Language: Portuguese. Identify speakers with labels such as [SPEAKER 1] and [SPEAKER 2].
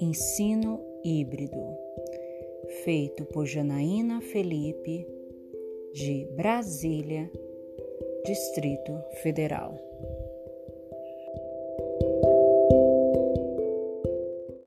[SPEAKER 1] Ensino Híbrido, feito por Janaína Felipe, de Brasília, Distrito Federal.